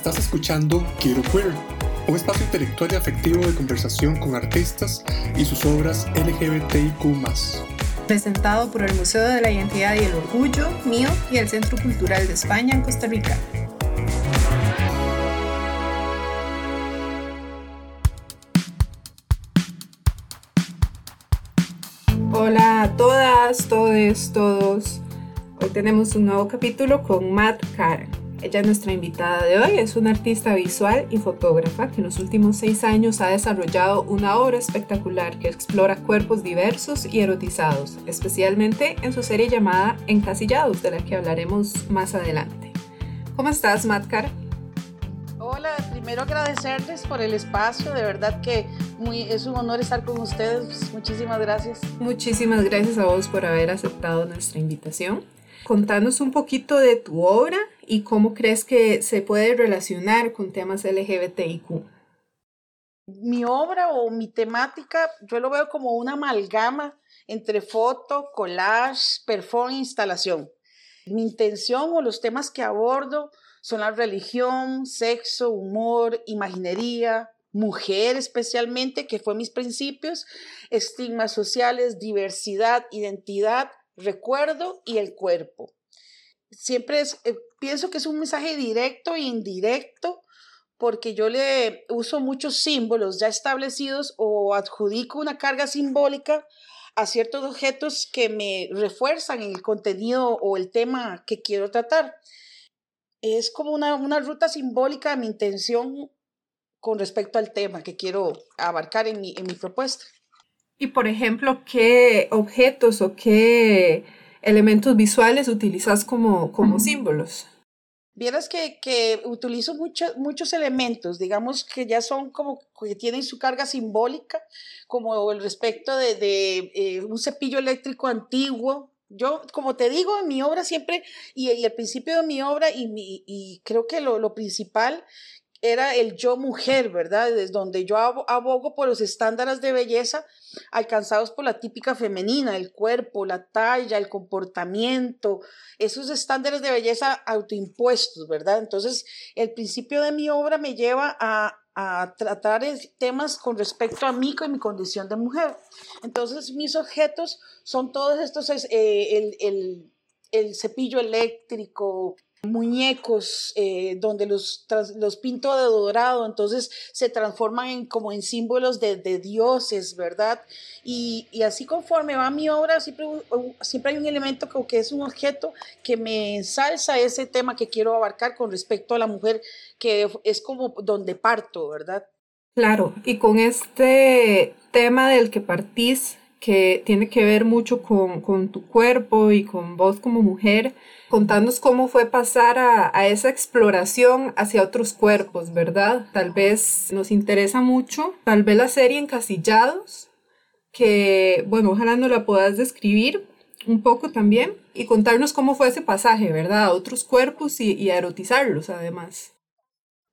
Estás escuchando Quiero Queer, un espacio intelectual y afectivo de conversación con artistas y sus obras LGBTIQ. Presentado por el Museo de la Identidad y el Orgullo, mío y el Centro Cultural de España en Costa Rica. Hola a todas, todos, todos. Hoy tenemos un nuevo capítulo con Matt Karen. Ella es nuestra invitada de hoy, es una artista visual y fotógrafa que en los últimos seis años ha desarrollado una obra espectacular que explora cuerpos diversos y erotizados, especialmente en su serie llamada Encasillados, de la que hablaremos más adelante. ¿Cómo estás, Matkar? Hola, primero agradecerles por el espacio, de verdad que muy, es un honor estar con ustedes, muchísimas gracias. Muchísimas gracias a vos por haber aceptado nuestra invitación. Contanos un poquito de tu obra y cómo crees que se puede relacionar con temas LGBTIQ. Mi obra o mi temática, yo lo veo como una amalgama entre foto, collage, performance instalación. Mi intención o los temas que abordo son la religión, sexo, humor, imaginería, mujer especialmente, que fue mis principios, estigmas sociales, diversidad, identidad, recuerdo y el cuerpo siempre es, eh, pienso que es un mensaje directo e indirecto porque yo le uso muchos símbolos ya establecidos o adjudico una carga simbólica a ciertos objetos que me refuerzan el contenido o el tema que quiero tratar. Es como una, una ruta simbólica de mi intención con respecto al tema que quiero abarcar en mi, en mi propuesta. Y por ejemplo, ¿qué objetos o qué elementos visuales utilizas como, como símbolos? Vieras que, que utilizo muchos elementos, digamos que ya son como que tienen su carga simbólica, como el respecto de, de eh, un cepillo eléctrico antiguo. Yo, como te digo, en mi obra siempre, y, y al principio de mi obra, y, mi, y creo que lo, lo principal era el yo mujer, ¿verdad? Desde donde yo abogo por los estándares de belleza alcanzados por la típica femenina, el cuerpo, la talla, el comportamiento, esos estándares de belleza autoimpuestos, ¿verdad? Entonces, el principio de mi obra me lleva a, tratar temas con respecto a mí, con mi condición de mujer. Entonces, mis objetos son todos estos, eh, el, el, el cepillo eléctrico, muñecos eh, donde los, los pinto de dorado, entonces se transforman en, como en símbolos de, de dioses, ¿verdad? Y, y, así conforme va mi obra, siempre, siempre hay un elemento que, que es un objeto que me ensalza ese tema que quiero abarcar con respecto a la mujer, que es como donde parto, ¿verdad? Claro, y con este tema del que partís, que tiene que ver mucho con, con tu cuerpo y con vos como mujer, contanos cómo fue pasar a, esa exploración hacia otros cuerpos, ¿verdad? Tal vez nos interesa mucho, tal vez la serie Encasillados, que, bueno, ojalá nos la puedas describir un poco también y contarnos cómo fue ese pasaje, ¿verdad? A otros cuerpos y, y a erotizarlos además.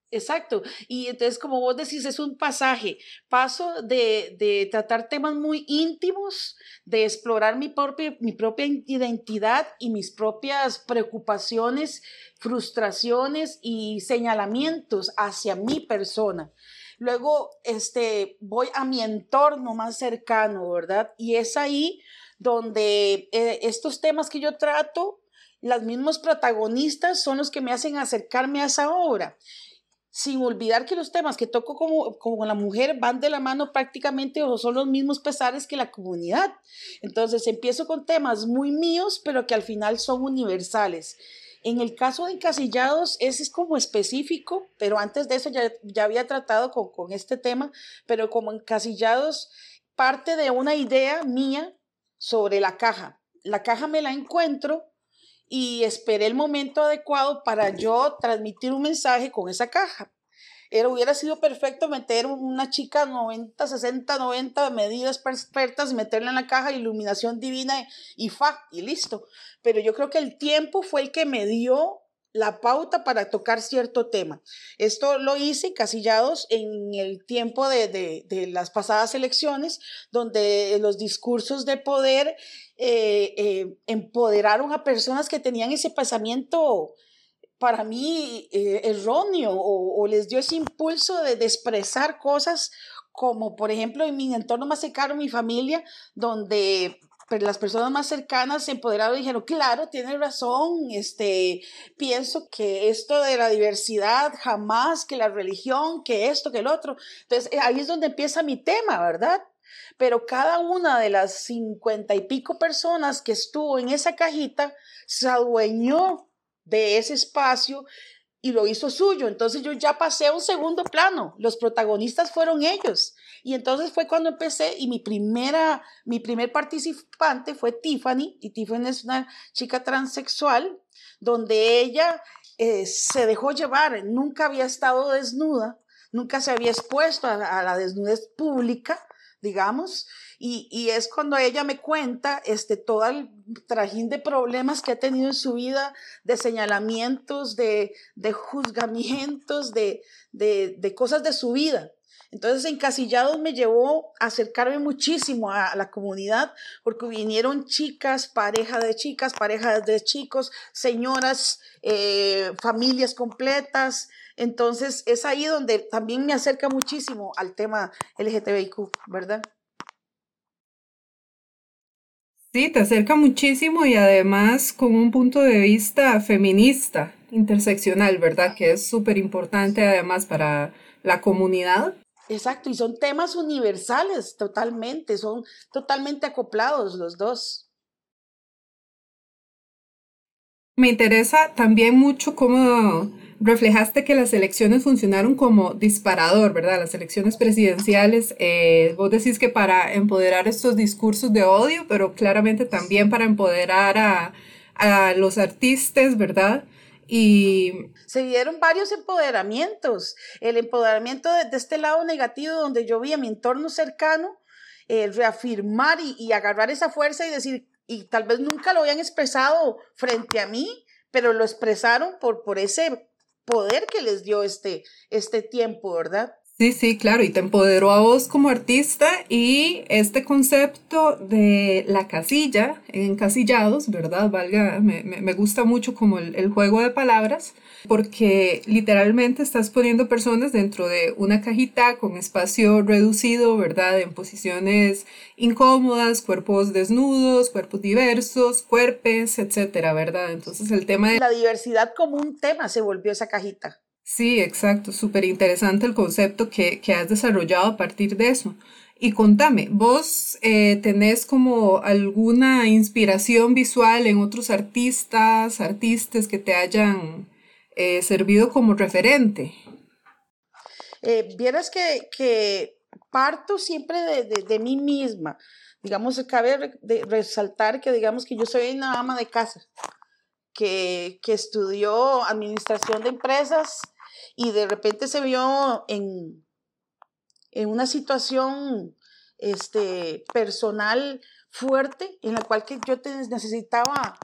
Exacto. Y entonces, como vos decís, es un pasaje. Paso de, de tratar temas muy íntimos, de explorar mi propia, mi propia identidad y mis propias preocupaciones, frustraciones y señalamientos hacia mi persona. Luego, este, voy a mi entorno más cercano, ¿verdad? Y es ahí donde eh, estos temas que yo trato, los mismos protagonistas son los que me hacen acercarme a esa obra sin olvidar que los temas que toco como, como la mujer van de la mano prácticamente o son los mismos pesares que la comunidad. Entonces empiezo con temas muy míos, pero que al final son universales. En el caso de encasillados, ese es como específico, pero antes de eso ya, ya había tratado con, con este tema, pero como encasillados parte de una idea mía sobre la caja. La caja me la encuentro y esperé el momento adecuado para yo transmitir un mensaje con esa caja. Era, hubiera sido perfecto meter una chica 90, 60, 90 medidas perfectas, meterla en la caja, iluminación divina y fa, y listo. Pero yo creo que el tiempo fue el que me dio la pauta para tocar cierto tema. Esto lo hice casillados en el tiempo de, de, las pasadas elecciones, donde los discursos de poder eh, eh, empoderaron a personas que tenían ese pensamiento para mí eh, erróneo o, les dio ese impulso de, de, expresar cosas como por ejemplo en mi entorno más cercano, mi familia, donde pero las personas más cercanas empoderadas dijeron, claro, tiene razón, este, pienso que esto de la diversidad jamás, que la religión, que esto, que el otro. Entonces, ahí es donde empieza mi tema, ¿verdad? Pero cada una de las cincuenta y pico personas que estuvo en esa cajita se adueñó de ese espacio y lo hizo suyo. Entonces yo ya pasé a un segundo plano. Los protagonistas fueron ellos. Y entonces fue cuando empecé y mi primera, mi primer participante fue Tiffany. Y Tiffany es una chica transexual donde ella eh, se dejó llevar. Nunca había estado desnuda, nunca se había expuesto a la desnudez pública digamos, y, es cuando ella me cuenta este, todo el trajín de problemas que ha tenido en su vida, de señalamientos, de, de juzgamientos, de, de, cosas de su vida. Entonces, Encasillados me llevó a acercarme muchísimo a, la comunidad porque vinieron chicas, parejas de chicas, parejas de chicos, señoras, eh, familias completas, entonces, es ahí donde también me acerca muchísimo al tema LGTBIQ, ¿verdad? Sí, te acerca muchísimo y además con un punto de vista feminista, interseccional, ¿verdad? Que es súper importante además para la comunidad. Exacto, y son temas universales totalmente, son totalmente acoplados los dos. Me interesa también mucho cómo reflejaste que las elecciones funcionaron como disparador, ¿verdad? Las elecciones presidenciales, eh, vos decís que para empoderar estos discursos de odio, pero claramente también para empoderar a, los artistas, ¿verdad? Y se dieron varios empoderamientos. El empoderamiento de, este lado negativo, donde yo vi a mi entorno cercano, el reafirmar y, y, agarrar esa fuerza y decir, y tal vez nunca lo habían expresado frente a mí, pero lo expresaron por, por ese poder que les dio este, este tiempo, ¿verdad? Sí, sí, claro, y te empoderó a vos como artista y este concepto de la casilla, encasillados, ¿verdad? Valga, me, me gusta mucho como el, el, juego de palabras, porque literalmente estás poniendo personas dentro de una cajita con espacio reducido, ¿verdad? En posiciones incómodas, cuerpos desnudos, cuerpos diversos, cuerpes, etcétera, ¿verdad? Entonces el tema de... La diversidad como un tema se volvió esa cajita. Sí, exacto, súper interesante el concepto que, has desarrollado a partir de eso. Y contame, ¿vos eh, tenés como alguna inspiración visual en otros artistas, artistas que te hayan eh, servido como referente? Eh, vieras que, parto siempre de, mí misma. Digamos, cabe resaltar que digamos que yo soy una ama de casa, que, que estudió administración de empresas, y de repente se vio en, en una situación este, personal fuerte en la cual que yo necesitaba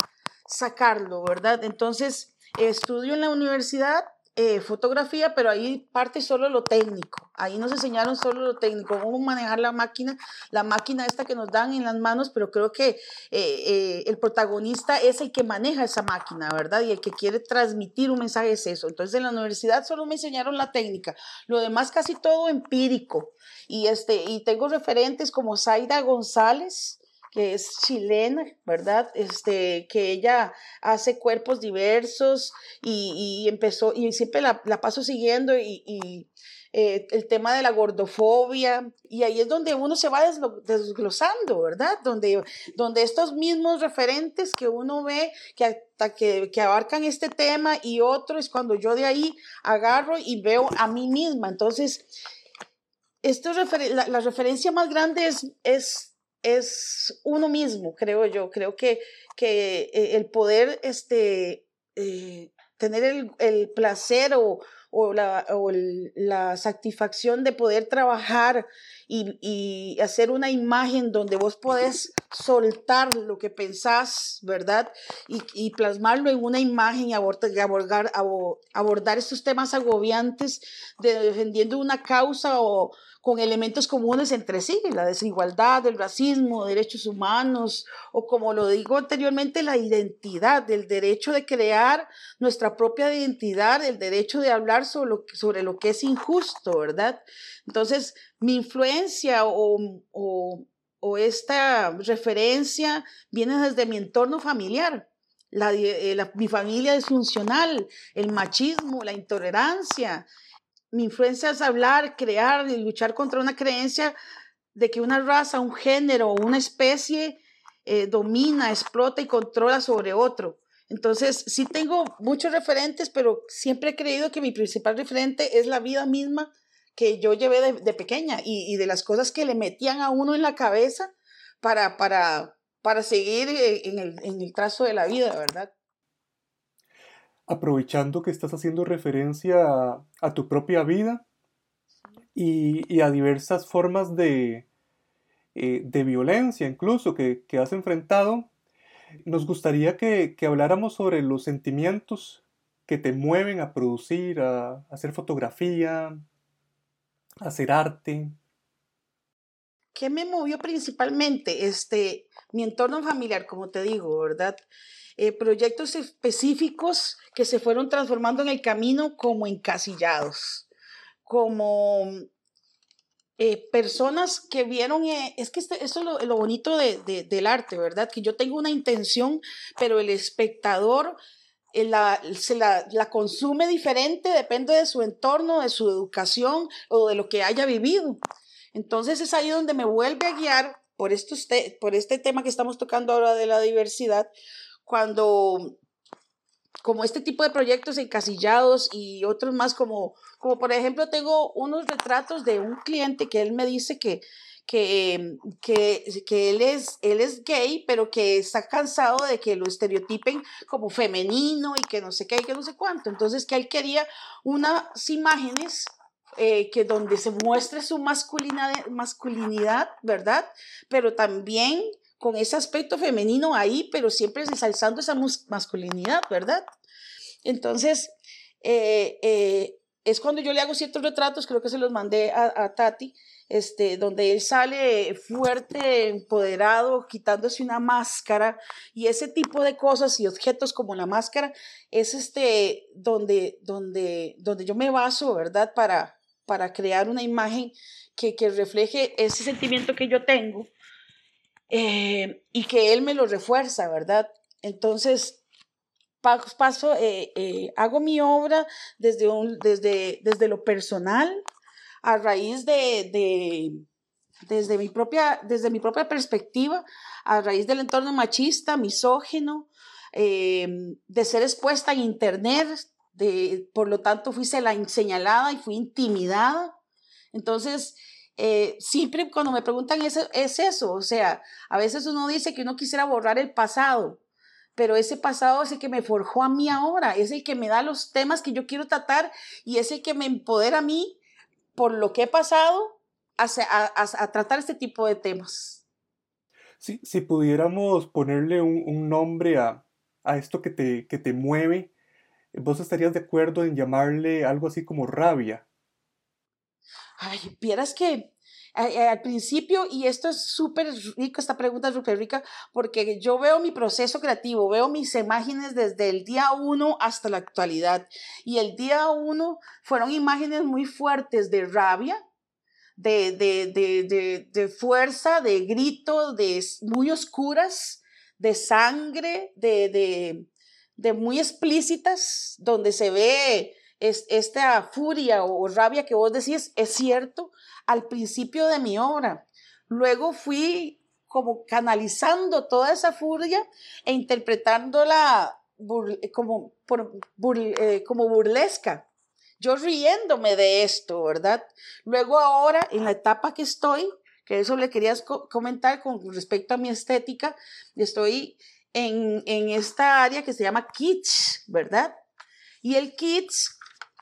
sacarlo, ¿verdad? Entonces, estudio en la universidad eh, fotografía, pero ahí parte solo lo técnico. Ahí nos enseñaron solo lo técnico, cómo manejar la máquina, la máquina esta que nos dan en las manos, pero creo que eh, eh, el protagonista es el que maneja esa máquina, ¿verdad? Y el que quiere transmitir un mensaje es eso. Entonces en la universidad solo me enseñaron la técnica, lo demás casi todo empírico. Y, este, y tengo referentes como Zaida González, que es chilena, ¿verdad? Este, que ella hace cuerpos diversos y, empezó, y siempre la, paso siguiendo y, eh, el tema de la gordofobia, y ahí es donde uno se va desglosando, ¿verdad? Donde, donde estos mismos referentes que uno ve que, que, que abarcan este tema y otro es cuando yo de ahí agarro y veo a mí misma. Entonces, esto la, la referencia más grande es, es es uno mismo, creo yo. Creo que, que eh, el poder este, eh, tener el, placer o, la, la, satisfacción de poder trabajar y, hacer una imagen donde vos podés soltar lo que pensás, ¿verdad? Y, plasmarlo en una imagen y abordar, abordar, estos temas agobiantes de defendiendo una causa o con elementos comunes entre sí, la desigualdad, el racismo, derechos humanos, o como lo digo anteriormente, la identidad, el derecho de crear nuestra propia identidad, el derecho de hablar sobre lo, sobre lo que es injusto, ¿verdad? Entonces, mi influencia o, o, esta referencia viene desde mi entorno familiar. Eh, la, mi familia es funcional, el machismo, la intolerancia, mi influencia es hablar, crear y luchar contra una creencia de que una raza, un género una especie eh, domina, explota y controla sobre otro. Entonces, sí tengo muchos referentes, pero siempre he creído que mi principal referente es la vida misma que yo llevé de, pequeña y, de las cosas que le metían a uno en la cabeza para, para, para seguir eh, en el, en el trazo de la vida, ¿verdad? Aprovechando que estás haciendo referencia a, tu propia vida y, a diversas formas de, eh, de violencia incluso que, has enfrentado, nos gustaría que, habláramos sobre los sentimientos que te mueven a producir, a, hacer fotografía, a hacer arte. ¿Qué me movió principalmente? Este, mi entorno familiar, como te digo, ¿verdad? Eh, proyectos específicos que se fueron transformando en el camino como encasillados, como eh, personas que vieron, eh, es que este, esto es lo, bonito del arte, ¿verdad? Que yo tengo una intención, pero el espectador la, se la, consume diferente, depende de su entorno, de su educación o de lo que haya vivido. Entonces es ahí donde me vuelve a guiar por, estos por este tema que estamos tocando ahora de la diversidad, cuando como este tipo de proyectos encasillados y otros más como, como por ejemplo tengo unos retratos de un cliente que él me dice que, que, que, que, él, es, él es gay, pero que está cansado de que lo estereotipen como femenino y que no sé qué y que no sé cuánto. Entonces que él quería unas imágenes eh, que donde se muestre su masculinidad, masculinidad, ¿verdad? Pero también con ese aspecto femenino ahí, pero siempre ensalzando esa masculinidad, ¿verdad? Entonces, eh, eh, es cuando yo le hago ciertos retratos, creo que se los mandé a, Tati, este, donde él sale fuerte, empoderado, quitándose una máscara y ese tipo de cosas y objetos como la máscara es este, donde, donde, donde yo me baso, ¿verdad? Para, para crear una imagen que, que refleje ese sentimiento que yo tengo eh, y que Él me lo refuerza, ¿verdad? Entonces, paso, eh, eh, hago mi obra desde, un, desde, desde lo personal, a raíz de, de, desde, mi propia, desde mi propia perspectiva, a raíz del entorno machista, misógeno, de ser expuesta en Internet, de, por lo tanto fui la señalada y fui intimidada. Entonces, eh, siempre cuando me preguntan eso, es eso, o sea, a veces uno dice que uno quisiera borrar el pasado, pero ese pasado es el que me forjó a mí ahora, es el que me da los temas que yo quiero tratar y es el que me empodera a mí por lo que he pasado a, a, tratar este tipo de temas. Sí, si pudiéramos ponerle un, nombre a, a, esto que te, que te mueve, ¿vos estarías de acuerdo en llamarle algo así como rabia? Ay, vieras que eh, al principio, y esto es súper rico, esta pregunta es súper rica, porque yo veo mi proceso creativo, veo mis imágenes desde el día uno hasta la actualidad. Y el día uno fueron imágenes muy fuertes de rabia, de, de, de, de fuerza, de grito, de muy oscuras, de sangre, de, de muy explícitas, donde se ve es, esta furia o rabia que vos decís es cierto al principio de mi obra. Luego fui como canalizando toda esa furia e interpretándola como, eh, como burlesca. Yo riéndome de esto, ¿verdad? Luego ahora, en la etapa que estoy, que eso le querías comentar con respecto a mi estética, estoy en, esta área que se llama kitsch, ¿verdad? Y el kitsch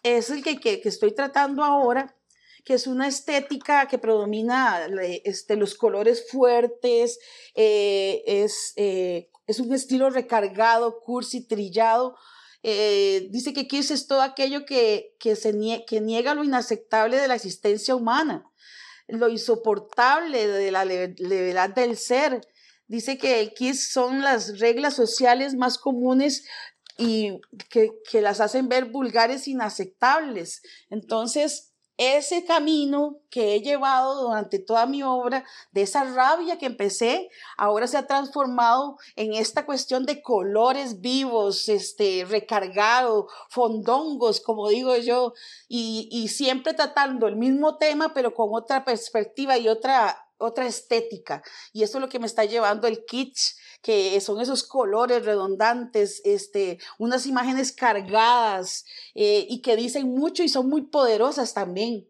es el que, que, estoy tratando ahora, que es una estética que predomina este, los colores fuertes, eh, es, eh, es un estilo recargado, cursi, trillado. Eh, dice que Kiss es todo aquello que, que, se que niega lo inaceptable de la existencia humana. lo insoportable de la levedad del ser. Dice que KISS son las reglas sociales más comunes y que, que las hacen ver vulgares, inaceptables. Entonces, ese camino que he llevado durante toda mi obra, de esa rabia que empecé, ahora se ha transformado en esta cuestión de colores vivos, este, recargado, fondongos, como digo yo, y, y siempre tratando el mismo tema, pero con otra perspectiva y otra otra estética. Y eso es lo que me está llevando el kitsch, que son esos colores redundantes, este, unas imágenes cargadas eh, y que dicen mucho y son muy poderosas también.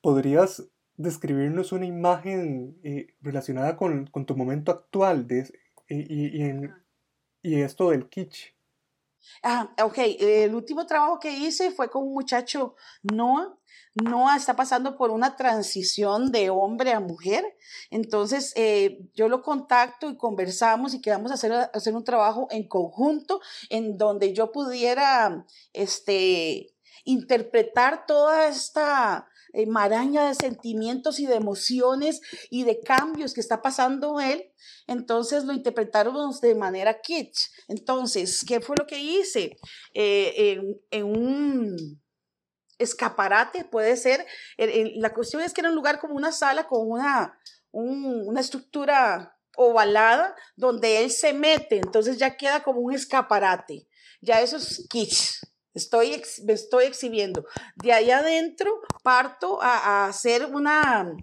¿Podrías describirnos una imagen eh, relacionada con, tu momento actual de, y, y, esto del kitsch? Ah, ok. El último trabajo que hice fue con un muchacho, Noah, Noah está pasando por una transición de hombre a mujer. Entonces, eh, yo lo contacto y conversamos y quedamos a hacer, hacer un trabajo en conjunto en donde yo pudiera este, interpretar toda esta eh, maraña de sentimientos y de emociones y de cambios que está pasando él. Entonces lo interpretaron de manera kitsch. Entonces, ¿qué fue lo que hice? Eh, en un escaparate, puede ser. La cuestión es que era un lugar como una sala con una, una estructura ovalada donde él se mete, entonces ya queda como un escaparate. Ya eso es kitsch. Estoy, estoy exhibiendo. De ahí adentro parto a, hacer una,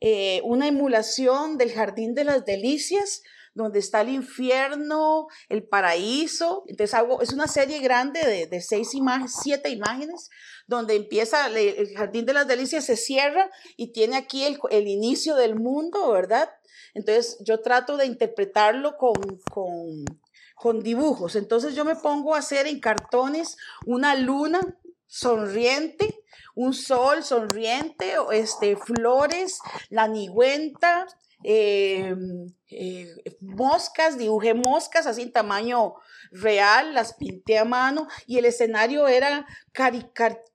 eh, una emulación del Jardín de las Delicias, donde está el infierno, el paraíso. Entonces hago, es una serie grande de, de seis imágenes, siete imágenes, donde empieza el, Jardín de las Delicias, se cierra y tiene aquí el, el, inicio del mundo, ¿verdad? Entonces yo trato de interpretarlo con, con, con dibujos. Entonces yo me pongo a hacer en cartones una luna sonriente, un sol sonriente, este, flores, la nigüenta, eh, eh, moscas, dibujé moscas así en tamaño real, las pinté a mano y el escenario era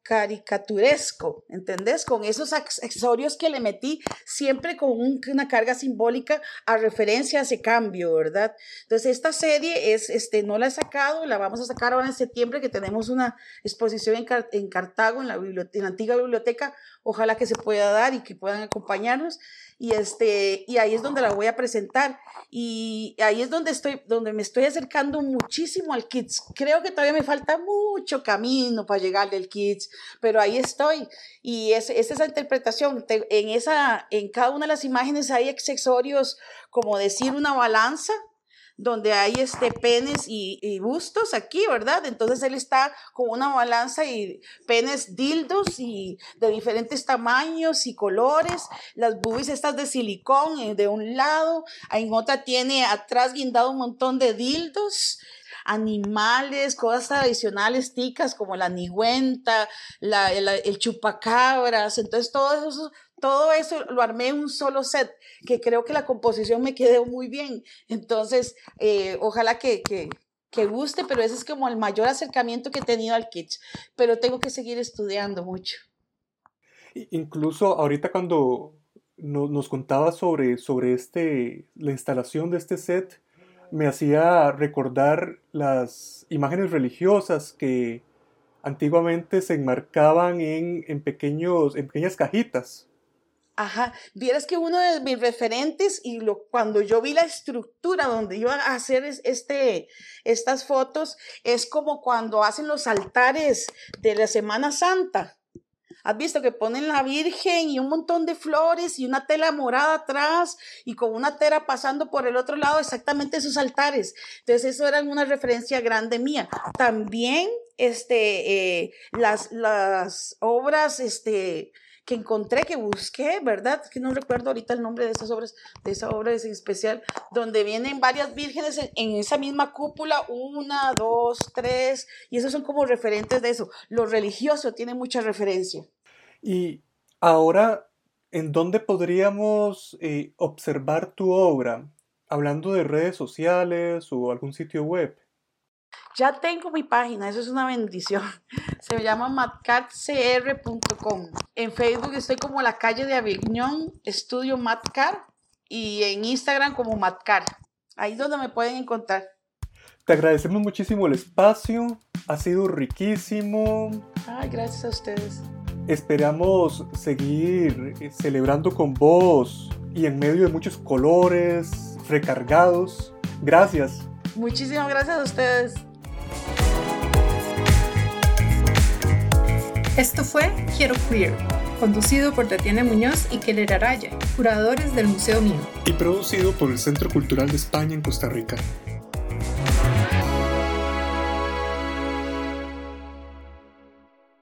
caricaturesco, ¿entendés? Con esos accesorios que le metí siempre con una carga simbólica a referencia a ese cambio, ¿verdad? Entonces esta serie es, este, no la he sacado, la vamos a sacar ahora en septiembre que tenemos una exposición en, en Cartago, en la, en la antigua biblioteca, ojalá que se pueda dar y que puedan acompañarnos y este y ahí es donde la voy a presentar. Y ahí es donde estoy donde me estoy acercando muchísimo al kids. Creo que todavía me falta mucho camino para llegar del kids pero ahí estoy. Y es, es esa interpretación. En esa en cada una de las imágenes hay accesorios como decir una balanza donde hay este penes y, bustos aquí, ¿verdad? Entonces él está con una balanza y penes dildos y de diferentes tamaños y colores, las boobies estas de silicón eh, de un lado, en otra tiene atrás guindado un montón de dildos, animales, cosas tradicionales ticas como la nigüenta, el chupacabras, entonces todo eso todo eso lo armé en un solo set, que creo que la composición me quedó muy bien. Entonces, eh, ojalá que, que, guste, pero ese es como el mayor acercamiento que he tenido al kitsch. Pero tengo que seguir estudiando mucho. Incluso ahorita cuando nos contaba sobre, sobre este, la instalación de este set, me hacía recordar las imágenes religiosas que antiguamente se enmarcaban en, en, pequeños, en pequeñas cajitas. Ajá, vieras que uno de mis referentes y lo, cuando yo vi la estructura donde iba a hacer este, estas fotos, es como cuando hacen los altares de la Semana Santa. ¿Has visto que ponen la Virgen y un montón de flores y una tela morada atrás y con una tela pasando por el otro lado exactamente esos altares? Entonces eso era una referencia grande mía. También este, eh, las, las obras, este, que encontré, que busqué, ¿verdad? Que no recuerdo ahorita el nombre de esas obras, de esa obra es especial, donde vienen varias vírgenes en, esa misma cúpula, una, dos, tres, y esos son como referentes de eso. Lo religioso tiene mucha referencia. Y ahora, ¿en dónde podríamos eh, observar tu obra? Hablando de redes sociales o algún sitio web. Ya tengo mi página, eso es una bendición. Se llama matcatcr.com. En Facebook estoy como la calle de Avignon, estudio Matcar, y en Instagram como Matcar. Ahí es donde me pueden encontrar. Te agradecemos muchísimo el espacio, ha sido riquísimo. Ay, gracias a ustedes. Esperamos seguir eh, celebrando con vos y en medio de muchos colores recargados. Gracias. Muchísimas gracias a ustedes. Esto fue Quiero Queer, conducido por Tatiana Muñoz y Keller Araya, curadores del Museo Mío. Y producido por el Centro Cultural de España en Costa Rica.